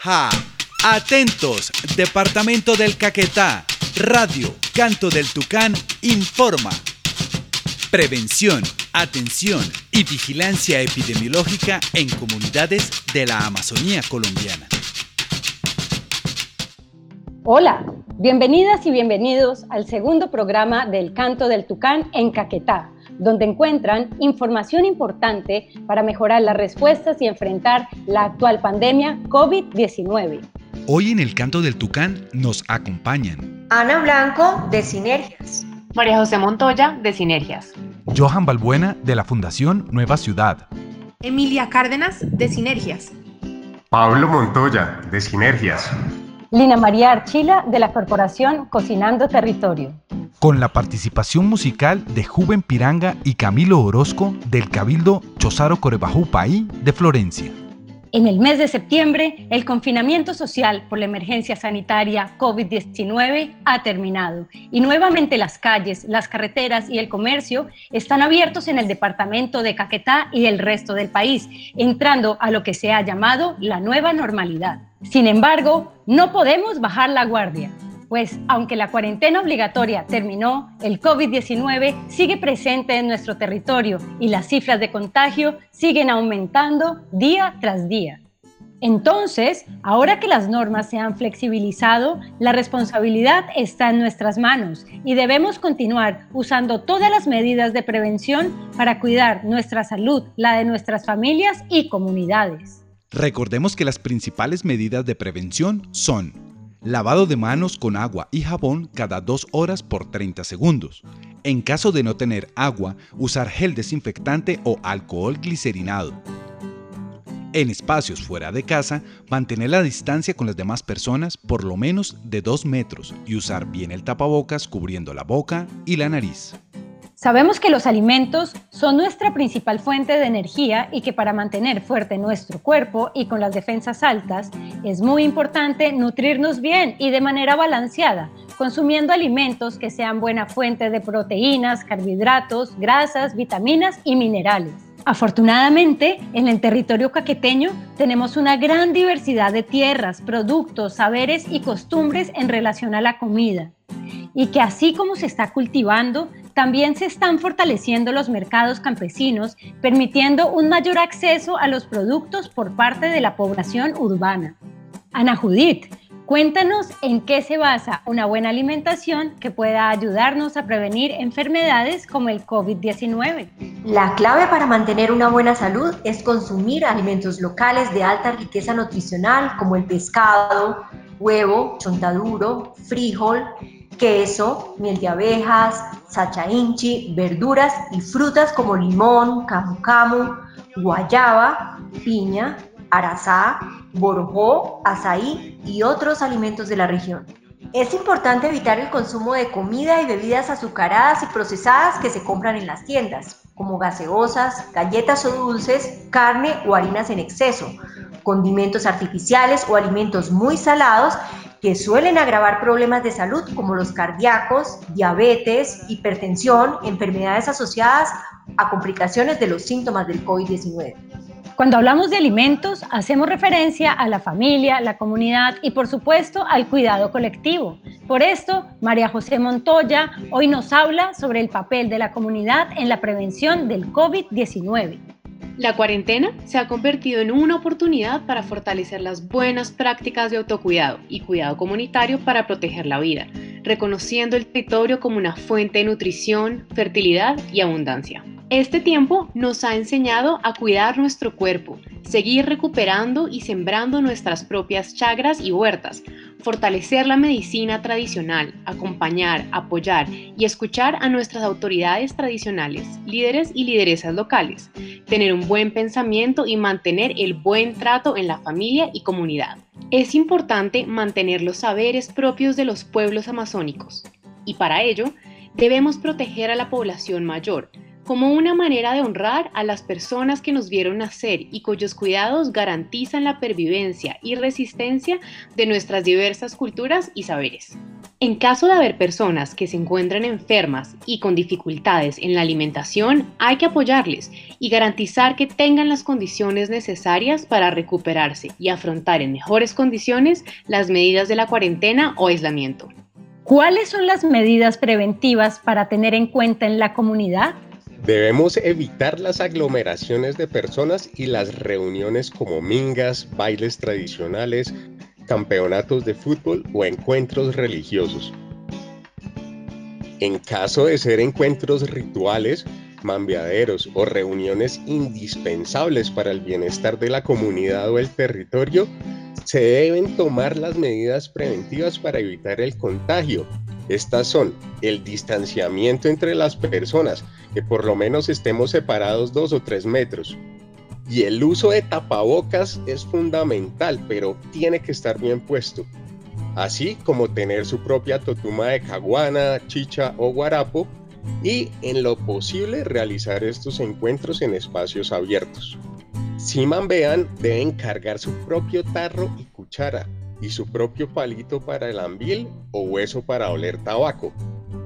Ja, atentos, Departamento del Caquetá, Radio, Canto del Tucán, informa. Prevención, atención y vigilancia epidemiológica en comunidades de la Amazonía colombiana. Hola, bienvenidas y bienvenidos al segundo programa del Canto del Tucán en Caquetá, donde encuentran información importante para mejorar las respuestas y enfrentar la actual pandemia COVID-19. Hoy en el Canto del Tucán nos acompañan Ana Blanco de Sinergias, María José Montoya de Sinergias, Johan Balbuena de la Fundación Nueva Ciudad, Emilia Cárdenas de Sinergias, Pablo Montoya de Sinergias, Lina María Archila de la Corporación Cocinando Territorio. Con la participación musical de Juven Piranga y Camilo Orozco del Cabildo Chosaro Corebajú Paí de Florencia. En el mes de septiembre, el confinamiento social por la emergencia sanitaria COVID-19 ha terminado y nuevamente las calles, las carreteras y el comercio están abiertos en el departamento de Caquetá y el resto del país, entrando a lo que se ha llamado la nueva normalidad. Sin embargo, no podemos bajar la guardia pues aunque la cuarentena obligatoria terminó, el COVID-19 sigue presente en nuestro territorio y las cifras de contagio siguen aumentando día tras día. Entonces, ahora que las normas se han flexibilizado, la responsabilidad está en nuestras manos y debemos continuar usando todas las medidas de prevención para cuidar nuestra salud, la de nuestras familias y comunidades. Recordemos que las principales medidas de prevención son Lavado de manos con agua y jabón cada 2 horas por 30 segundos. En caso de no tener agua, usar gel desinfectante o alcohol glicerinado. En espacios fuera de casa, mantener la distancia con las demás personas por lo menos de 2 metros y usar bien el tapabocas cubriendo la boca y la nariz. Sabemos que los alimentos son nuestra principal fuente de energía y que para mantener fuerte nuestro cuerpo y con las defensas altas es muy importante nutrirnos bien y de manera balanceada, consumiendo alimentos que sean buena fuente de proteínas, carbohidratos, grasas, vitaminas y minerales. Afortunadamente, en el territorio caqueteño tenemos una gran diversidad de tierras, productos, saberes y costumbres en relación a la comida. Y que así como se está cultivando, también se están fortaleciendo los mercados campesinos, permitiendo un mayor acceso a los productos por parte de la población urbana. Ana Judith, cuéntanos en qué se basa una buena alimentación que pueda ayudarnos a prevenir enfermedades como el COVID-19. La clave para mantener una buena salud es consumir alimentos locales de alta riqueza nutricional como el pescado, huevo, chontaduro, frijol, queso, miel de abejas, sacha inchi, verduras y frutas como limón, camu camu, guayaba, piña, arazá, borojó, azaí y otros alimentos de la región. Es importante evitar el consumo de comida y bebidas azucaradas y procesadas que se compran en las tiendas, como gaseosas, galletas o dulces, carne o harinas en exceso, condimentos artificiales o alimentos muy salados que suelen agravar problemas de salud como los cardíacos, diabetes, hipertensión, enfermedades asociadas a complicaciones de los síntomas del COVID-19. Cuando hablamos de alimentos, hacemos referencia a la familia, la comunidad y por supuesto al cuidado colectivo. Por esto, María José Montoya hoy nos habla sobre el papel de la comunidad en la prevención del COVID-19. La cuarentena se ha convertido en una oportunidad para fortalecer las buenas prácticas de autocuidado y cuidado comunitario para proteger la vida, reconociendo el territorio como una fuente de nutrición, fertilidad y abundancia. Este tiempo nos ha enseñado a cuidar nuestro cuerpo, seguir recuperando y sembrando nuestras propias chagras y huertas, fortalecer la medicina tradicional, acompañar, apoyar y escuchar a nuestras autoridades tradicionales, líderes y lideresas locales, tener un buen pensamiento y mantener el buen trato en la familia y comunidad. Es importante mantener los saberes propios de los pueblos amazónicos y para ello debemos proteger a la población mayor, como una manera de honrar a las personas que nos vieron nacer y cuyos cuidados garantizan la pervivencia y resistencia de nuestras diversas culturas y saberes. En caso de haber personas que se encuentran enfermas y con dificultades en la alimentación, hay que apoyarles y garantizar que tengan las condiciones necesarias para recuperarse y afrontar en mejores condiciones las medidas de la cuarentena o aislamiento. ¿Cuáles son las medidas preventivas para tener en cuenta en la comunidad? Debemos evitar las aglomeraciones de personas y las reuniones como mingas, bailes tradicionales, campeonatos de fútbol o encuentros religiosos. En caso de ser encuentros rituales, mambiaderos o reuniones indispensables para el bienestar de la comunidad o el territorio, se deben tomar las medidas preventivas para evitar el contagio. Estas son el distanciamiento entre las personas, por lo menos estemos separados dos o tres metros, y el uso de tapabocas es fundamental, pero tiene que estar bien puesto. Así como tener su propia totuma de caguana, chicha o guarapo y en lo posible realizar estos encuentros en espacios abiertos. Si mambean, deben cargar su propio tarro y cuchara y su propio palito para el ambil o hueso para oler tabaco.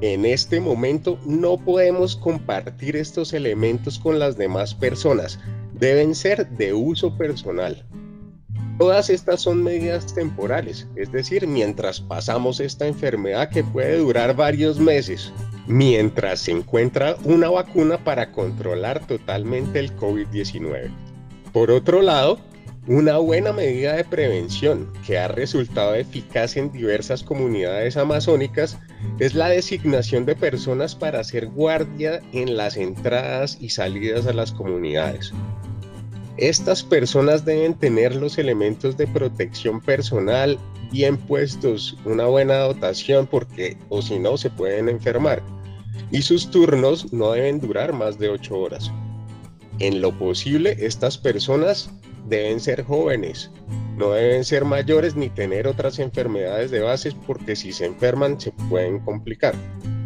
En este momento no podemos compartir estos elementos con las demás personas, deben ser de uso personal. Todas estas son medidas temporales, es decir, mientras pasamos esta enfermedad que puede durar varios meses, mientras se encuentra una vacuna para controlar totalmente el COVID-19. Por otro lado, una buena medida de prevención que ha resultado eficaz en diversas comunidades amazónicas es la designación de personas para hacer guardia en las entradas y salidas a las comunidades. Estas personas deben tener los elementos de protección personal bien puestos, una buena dotación porque o si no se pueden enfermar. Y sus turnos no deben durar más de 8 horas. En lo posible, estas personas deben ser jóvenes, no deben ser mayores ni tener otras enfermedades de bases porque si se enferman se pueden complicar.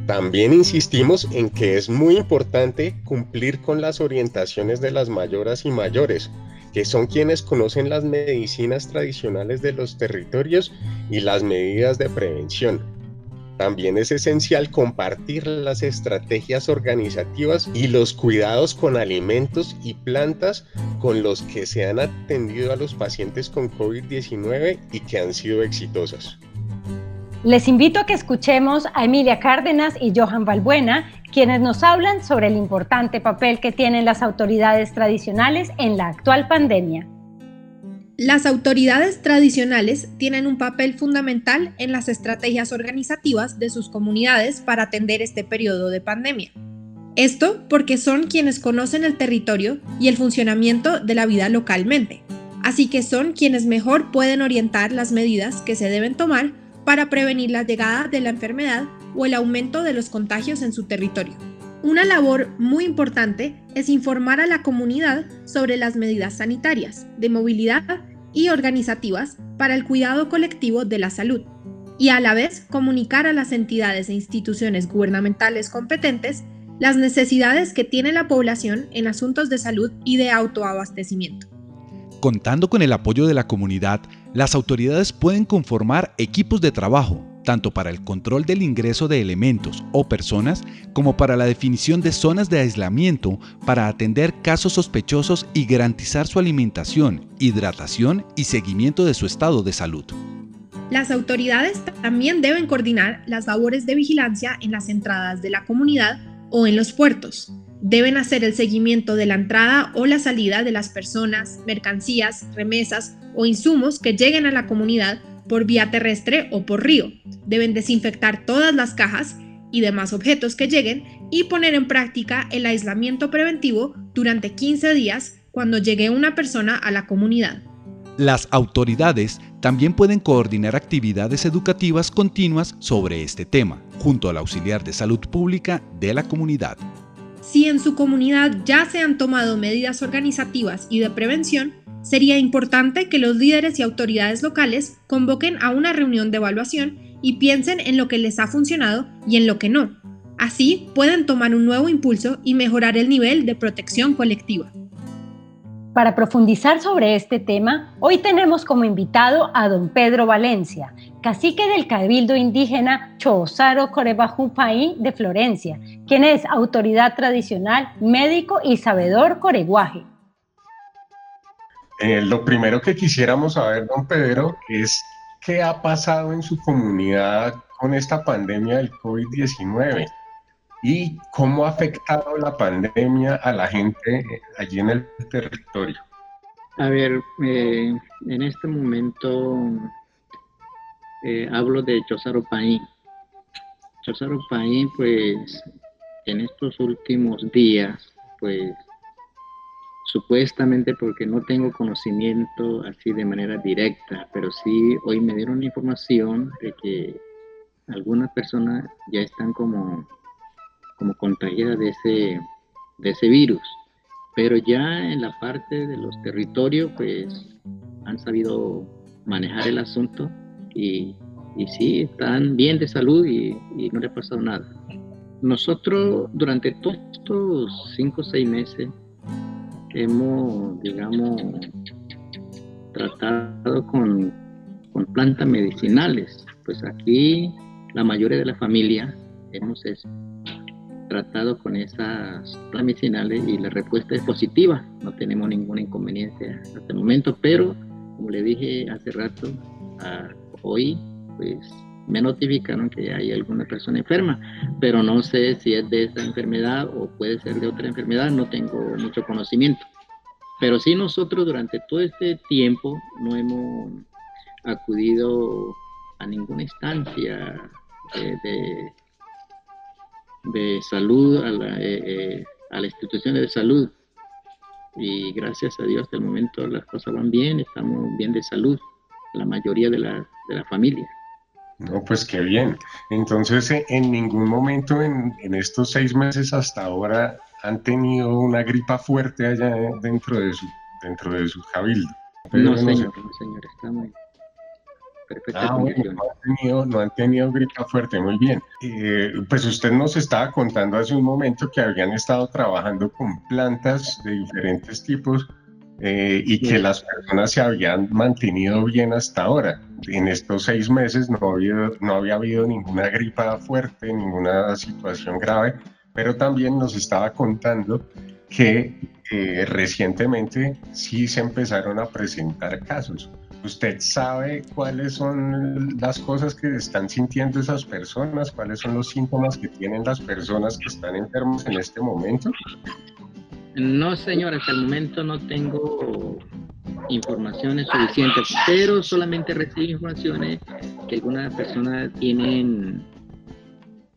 También insistimos en que es muy importante cumplir con las orientaciones de las mayoras y mayores, que son quienes conocen las medicinas tradicionales de los territorios y las medidas de prevención. También es esencial compartir las estrategias organizativas y los cuidados con alimentos y plantas con los que se han atendido a los pacientes con COVID-19 y que han sido exitosas. Les invito a que escuchemos a Emilia Cárdenas y Johan Balbuena, quienes nos hablan sobre el importante papel que tienen las autoridades tradicionales en la actual pandemia. Las autoridades tradicionales tienen un papel fundamental en las estrategias organizativas de sus comunidades para atender este periodo de pandemia. Esto porque son quienes conocen el territorio y el funcionamiento de la vida localmente, así que son quienes mejor pueden orientar las medidas que se deben tomar para prevenir la llegada de la enfermedad o el aumento de los contagios en su territorio. Una labor muy importante es informar a la comunidad sobre las medidas sanitarias, de movilidad y organizativas para el cuidado colectivo de la salud, y a la vez comunicar a las entidades e instituciones gubernamentales competentes las necesidades que tiene la población en asuntos de salud y de autoabastecimiento. Contando con el apoyo de la comunidad, las autoridades pueden conformar equipos de trabajo, tanto para el control del ingreso de elementos o personas como para la definición de zonas de aislamiento para atender casos sospechosos y garantizar su alimentación, hidratación y seguimiento de su estado de salud. Las autoridades también deben coordinar las labores de vigilancia en las entradas de la comunidad o en los puertos, deben hacer el seguimiento de la entrada o la salida de las personas, mercancías, remesas o insumos que lleguen a la comunidad por vía terrestre o por río. Deben desinfectar todas las cajas y demás objetos que lleguen y poner en práctica el aislamiento preventivo durante 15 días cuando llegue una persona a la comunidad. Las autoridades también pueden coordinar actividades educativas continuas sobre este tema, junto al auxiliar de salud pública de la comunidad. Si en su comunidad ya se han tomado medidas organizativas y de prevención, sería importante que los líderes y autoridades locales convoquen a una reunión de evaluación y piensen en lo que les ha funcionado y en lo que no. Así pueden tomar un nuevo impulso y mejorar el nivel de protección colectiva. Para profundizar sobre este tema, hoy tenemos como invitado a don Pedro Valencia, cacique del Cabildo Indígena Chozaro Corebajupaí de Florencia, quien es autoridad tradicional, médico y sabedor coreguaje. Eh, lo primero que quisiéramos saber, don Pedro, es qué ha pasado en su comunidad con esta pandemia del COVID-19 y cómo ha afectado la pandemia a la gente allí en el territorio. A ver, eh, en este momento eh, hablo de Chosaro Paín. Chosaro Paín, pues en estos últimos días, pues supuestamente porque no tengo conocimiento así de manera directa, pero sí hoy me dieron información de que algunas personas ya están como, como contagiadas de ese, de ese virus, pero ya en la parte de los territorios pues han sabido manejar el asunto y, y sí, están bien de salud y, no le ha pasado nada. Nosotros durante todos estos cinco o seis meses hemos, digamos, tratado con, con plantas medicinales. Pues aquí la mayoría de la familia hemos tratado con esas plantas medicinales y la respuesta es positiva. No tenemos ninguna inconveniencia hasta el momento, pero como le dije hace rato, hoy pues me notificaron que hay alguna persona enferma, pero no sé si es de esa enfermedad o puede ser de otra enfermedad, no tengo mucho conocimiento. Pero sí nosotros durante todo este tiempo no hemos acudido a ninguna instancia de, de, salud, a la, eh, eh, a la institución de salud. Y gracias a Dios hasta el momento las cosas van bien, estamos bien de salud, la mayoría de la, de la familia. No, pues qué bien. Entonces, eh, en ningún momento en, en, estos seis meses hasta ahora han tenido una gripa fuerte allá dentro de su, dentro de su cabildo. no, señor, no, señor, está muy ah, bueno, no, han tenido, no han tenido gripa fuerte, muy bien. Eh, pues usted nos estaba contando hace un momento que habían estado trabajando con plantas de diferentes tipos eh, y que las personas se habían mantenido bien hasta ahora. En estos seis meses no, había, no había habido ninguna gripa fuerte, ninguna situación grave, pero también nos estaba contando que eh, recientemente sí se empezaron a presentar casos. ¿Usted sabe cuáles son las cosas que están sintiendo esas personas? ¿Cuáles son los síntomas que tienen las personas que están enfermas en este momento? No, señor, hasta el momento no tengo informaciones suficientes, pero solamente recibí informaciones que algunas personas tienen,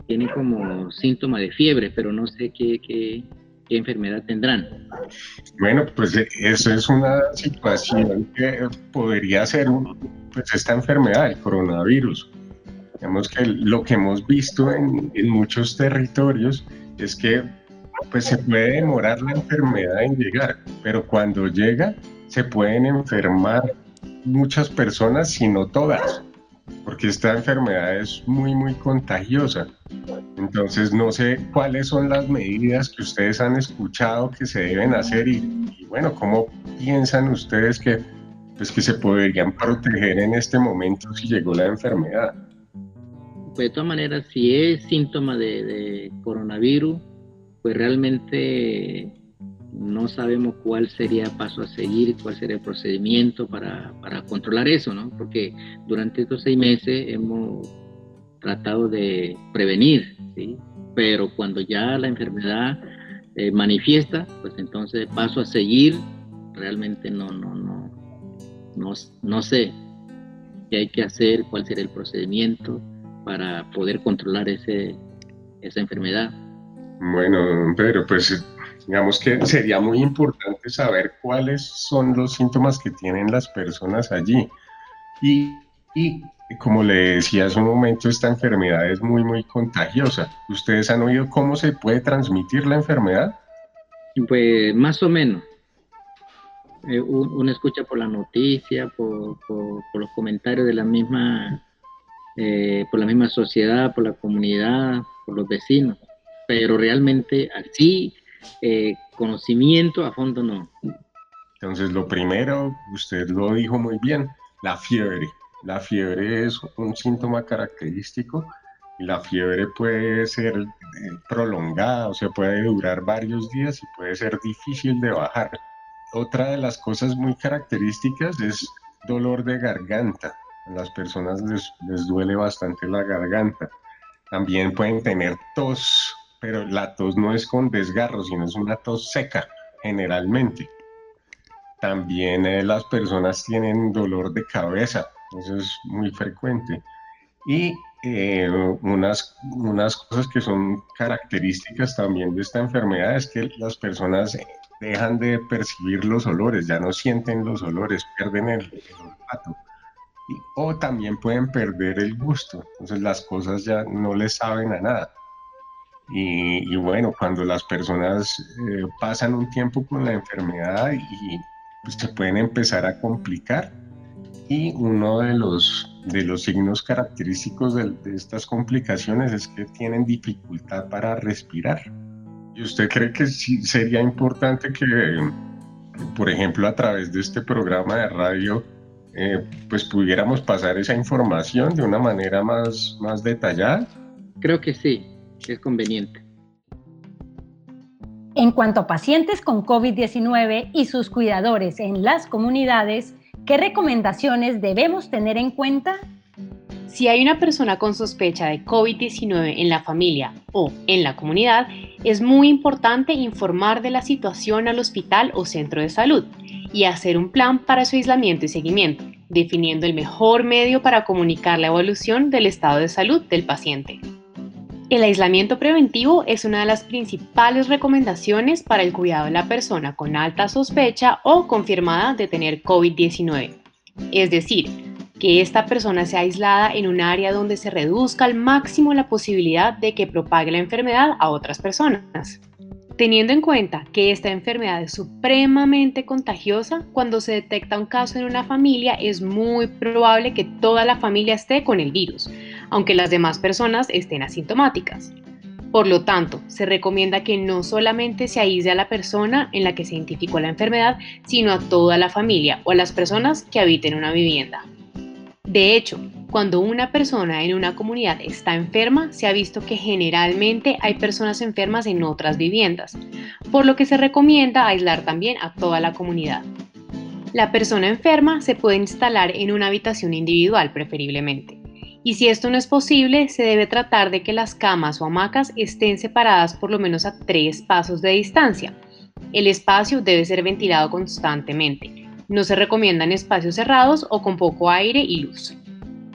tienen como síntoma de fiebre, pero no sé qué, qué, qué enfermedad tendrán. Bueno, pues eh, eso es una situación que podría ser pues esta enfermedad, el coronavirus. Vemos que lo que hemos visto en, en muchos territorios es que pues se puede demorar la enfermedad en llegar, pero cuando llega se pueden enfermar muchas personas, si no todas, porque esta enfermedad es muy, muy contagiosa. Entonces no sé cuáles son las medidas que ustedes han escuchado que se deben hacer y, bueno, cómo piensan ustedes que, pues, que se podrían proteger en este momento si llegó la enfermedad. Pues de todas maneras, si es síntoma de, de coronavirus, pues realmente no sabemos cuál sería el paso a seguir, cuál sería el procedimiento para, para, controlar eso, ¿no? Porque durante estos seis meses hemos tratado de prevenir, ¿sí? Pero cuando ya la enfermedad eh, manifiesta, pues entonces paso a seguir realmente no, no, no, no, no sé qué hay que hacer, cuál sería el procedimiento para poder controlar ese, esa enfermedad. Bueno, Pedro, pues digamos que sería muy importante saber cuáles son los síntomas que tienen las personas allí. Y, y, como le decía hace un momento, esta enfermedad es muy, muy contagiosa. ¿Ustedes han oído cómo se puede transmitir la enfermedad? Pues más o menos. Eh, uno escucha por la noticia, por, por, por los comentarios de la misma, eh, por la misma sociedad, por la comunidad, por los vecinos pero realmente así, eh, conocimiento a fondo no. Entonces, lo primero, usted lo dijo muy bien, la fiebre. La fiebre es un síntoma característico y la fiebre puede ser eh, prolongada, o sea, puede durar varios días y puede ser difícil de bajar. Otra de las cosas muy características es dolor de garganta. A las personas les, les duele bastante la garganta. También pueden tener tos, pero la tos no es con desgarro, sino es una tos seca generalmente. También eh, las personas tienen dolor de cabeza, eso es muy frecuente. Y eh, unas, unas cosas que son características también de esta enfermedad es que las personas dejan de percibir los olores, ya no sienten los olores, pierden el, olfato. o también pueden perder el gusto, entonces las cosas ya no les saben a nada. Y, bueno, cuando las personas eh, pasan un tiempo con la enfermedad y pues, se pueden empezar a complicar, y uno de los, de los signos característicos de, estas complicaciones es que tienen dificultad para respirar. ¿Y usted cree que sí sería importante que, por ejemplo, a través de este programa de radio, eh, pues pudiéramos pasar esa información de una manera más, más detallada? Creo que sí, es conveniente. En cuanto a pacientes con COVID-19 y sus cuidadores en las comunidades, ¿Qué recomendaciones debemos tener en cuenta? Si hay una persona con sospecha de COVID-19 en la familia o en la comunidad, es muy importante informar de la situación al hospital o centro de salud y hacer un plan para su aislamiento y seguimiento, definiendo el mejor medio para comunicar la evolución del estado de salud del paciente. El aislamiento preventivo es una de las principales recomendaciones para el cuidado de la persona con alta sospecha o confirmada de tener COVID-19. Es decir, que esta persona sea aislada en un área donde se reduzca al máximo la posibilidad de que propague la enfermedad a otras personas. Teniendo en cuenta que esta enfermedad es supremamente contagiosa, cuando se detecta un caso en una familia es muy probable que toda la familia esté con el virus, aunque las demás personas estén asintomáticas. Por lo tanto, se recomienda que no solamente se aísle a la persona en la que se identificó la enfermedad, sino a toda la familia o a las personas que habiten una vivienda. De hecho, cuando una persona en una comunidad está enferma, se ha visto que generalmente hay personas enfermas en otras viviendas, por lo que se recomienda aislar también a toda la comunidad. La persona enferma se puede instalar en una habitación individual preferiblemente y si esto no es posible, se debe tratar de que las camas o hamacas estén separadas por lo menos a tres pasos de distancia. El espacio debe ser ventilado constantemente. No se recomiendan espacios cerrados o con poco aire y luz.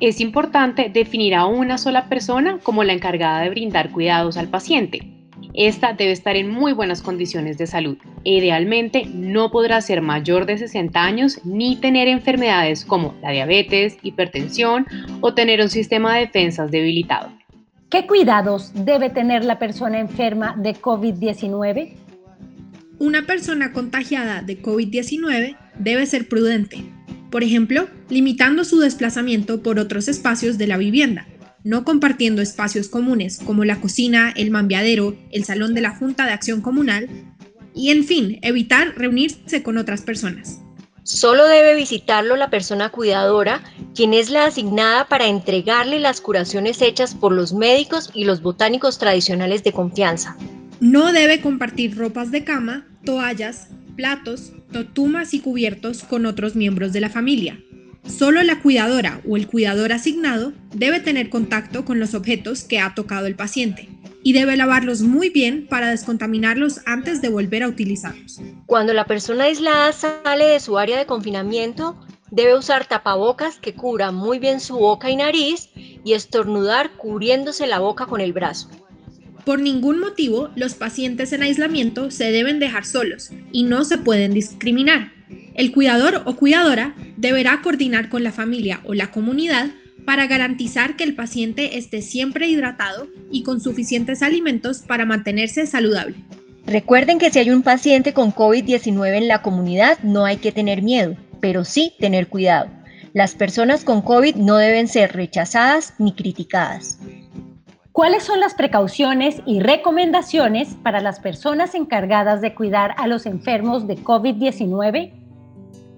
Es importante definir a una sola persona como la encargada de brindar cuidados al paciente esta debe estar en muy buenas condiciones de salud. Idealmente no podrá ser mayor de 60 años ni tener enfermedades como la diabetes, hipertensión o tener un sistema de defensas debilitado. ¿Qué cuidados debe tener la persona enferma de COVID-19? Una persona contagiada de COVID-19 debe ser prudente, por ejemplo, limitando su desplazamiento por otros espacios de la vivienda no compartiendo espacios comunes como la cocina, el mambiadero, el salón de la Junta de Acción Comunal y, en fin, evitar reunirse con otras personas. Solo debe visitarlo la persona cuidadora, quien es la asignada para entregarle las curaciones hechas por los médicos y los botánicos tradicionales de confianza. No debe compartir ropas de cama, toallas, platos, totumas y cubiertos con otros miembros de la familia. Solo la cuidadora o el cuidador asignado debe tener contacto con los objetos que ha tocado el paciente y debe lavarlos muy bien para descontaminarlos antes de volver a utilizarlos. Cuando la persona aislada sale de su área de confinamiento, debe usar tapabocas que cubra muy bien su boca y nariz y estornudar cubriéndose la boca con el brazo. Por ningún motivo, los pacientes en aislamiento se deben dejar solos y no se pueden discriminar. El cuidador o cuidadora deberá coordinar con la familia o la comunidad para garantizar que el paciente esté siempre hidratado y con suficientes alimentos para mantenerse saludable. Recuerden que si hay un paciente con COVID-19 en la comunidad no hay que tener miedo, pero sí tener cuidado. Las personas con COVID no deben ser rechazadas ni criticadas. ¿Cuáles son las precauciones y recomendaciones para las personas encargadas de cuidar a los enfermos de COVID-19?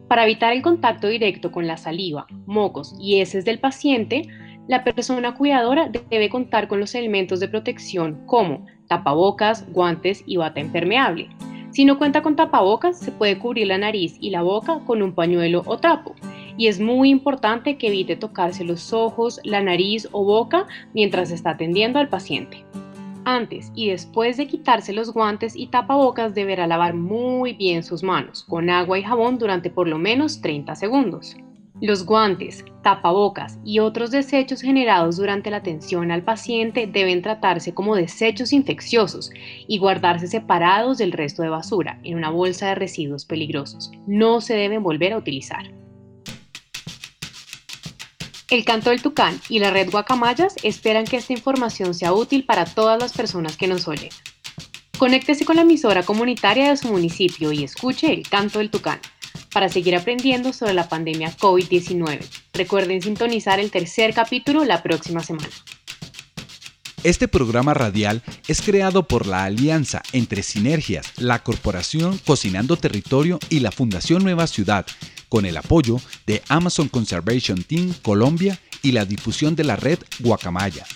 Para evitar el contacto directo con la saliva, mocos y heces del paciente, la persona cuidadora debe contar con los elementos de protección como tapabocas, guantes y bata impermeable. Si no cuenta con tapabocas, se puede cubrir la nariz y la boca con un pañuelo o trapo. Y es muy importante que evite tocarse los ojos, la nariz o boca mientras está atendiendo al paciente. Antes y después de quitarse los guantes y tapabocas deberá lavar muy bien sus manos con agua y jabón durante por lo menos 30 segundos. Los guantes, tapabocas y otros desechos generados durante la atención al paciente deben tratarse como desechos infecciosos y guardarse separados del resto de basura en una bolsa de residuos peligrosos. No se deben volver a utilizar. El Canto del Tucán y la Red Guacamayas esperan que esta información sea útil para todas las personas que nos oyen. Conéctese con la emisora comunitaria de su municipio y escuche el Canto del Tucán para seguir aprendiendo sobre la pandemia COVID-19. Recuerden sintonizar el tercer capítulo la próxima semana. Este programa radial es creado por la alianza entre Sinergias, la Corporación Cocinando Territorio y la Fundación Nueva Ciudad con el apoyo de Amazon Conservation Team Colombia y la difusión de la red Guacamaya.